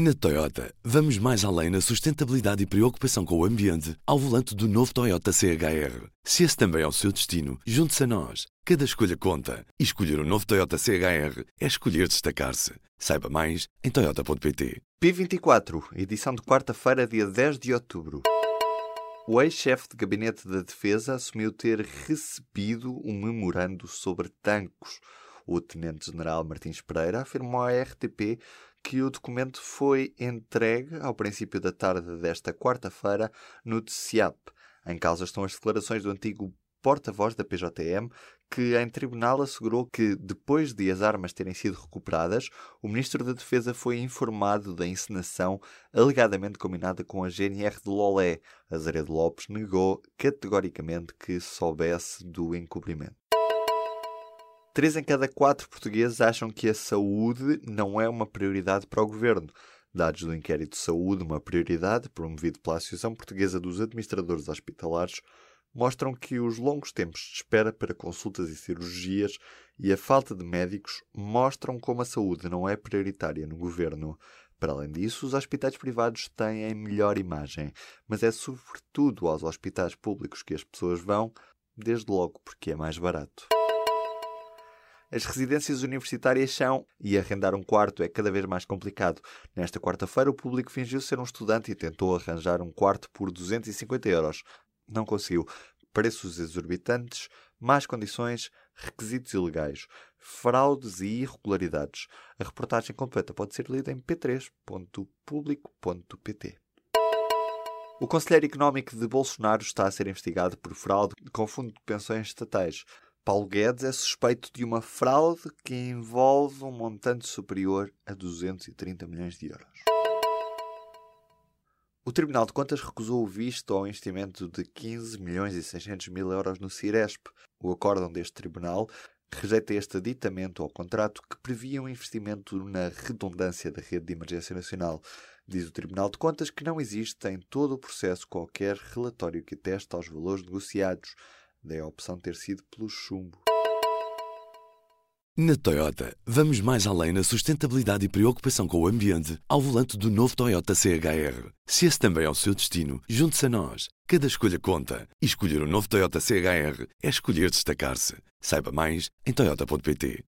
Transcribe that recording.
Na Toyota, vamos mais além na sustentabilidade e preocupação com o ambiente ao volante do novo Toyota CHR. Se esse também é o seu destino, junte-se a nós. Cada escolha conta. E escolher o um novo Toyota CHR é escolher destacar-se. Saiba mais em Toyota.pt. P24, edição de quarta-feira, dia 10 de outubro. O ex-chefe de gabinete da Defesa assumiu ter recebido um memorando sobre tanques. O tenente-general Martins Pereira afirmou à RTP que o documento foi entregue ao princípio da tarde desta quarta-feira no TCIAP. Em causa estão as declarações do antigo porta-voz da PJM, que em tribunal assegurou que, depois de as armas terem sido recuperadas, o Ministro da Defesa foi informado da encenação alegadamente combinada com a GNR de Lolé. Azeredo Lopes negou categoricamente que soubesse do encobrimento. Três em cada quatro portugueses acham que a saúde não é uma prioridade para o governo. Dados do inquérito Saúde, uma prioridade, promovido pela Associação Portuguesa dos Administradores Hospitalares, mostram que os longos tempos de espera para consultas e cirurgias e a falta de médicos mostram como a saúde não é prioritária no governo. Para além disso, os hospitais privados têm melhor imagem, mas é sobretudo aos hospitais públicos que as pessoas vão, desde logo porque é mais barato. As residências universitárias são, e arrendar um quarto é cada vez mais complicado. Nesta quarta-feira, o público fingiu ser um estudante e tentou arranjar um quarto por 250 euros. Não conseguiu. Preços exorbitantes, más condições, requisitos ilegais, fraudes e irregularidades. A reportagem completa pode ser lida em p3.publico.pt. O Conselheiro Económico de Bolsonaro está a ser investigado por fraude com fundo de pensões estatais. Paulo Guedes é suspeito de uma fraude que envolve um montante superior a 230 milhões de euros. O Tribunal de Contas recusou o visto ao investimento de 15 milhões e 600 mil euros no Ciresp. O acórdão deste tribunal rejeita este aditamento ao contrato que previa um investimento na redundância da rede de emergência nacional. Diz o Tribunal de Contas que não existe em todo o processo qualquer relatório que ateste aos valores negociados. Daí a opção ter sido pelo chumbo. Na Toyota, vamos mais além na sustentabilidade e preocupação com o ambiente ao volante do novo Toyota CHR. Se esse também é o seu destino, junte-se a nós. Cada escolha conta. E escolher o um novo Toyota CHR é escolher destacar-se. Saiba mais em Toyota.pt.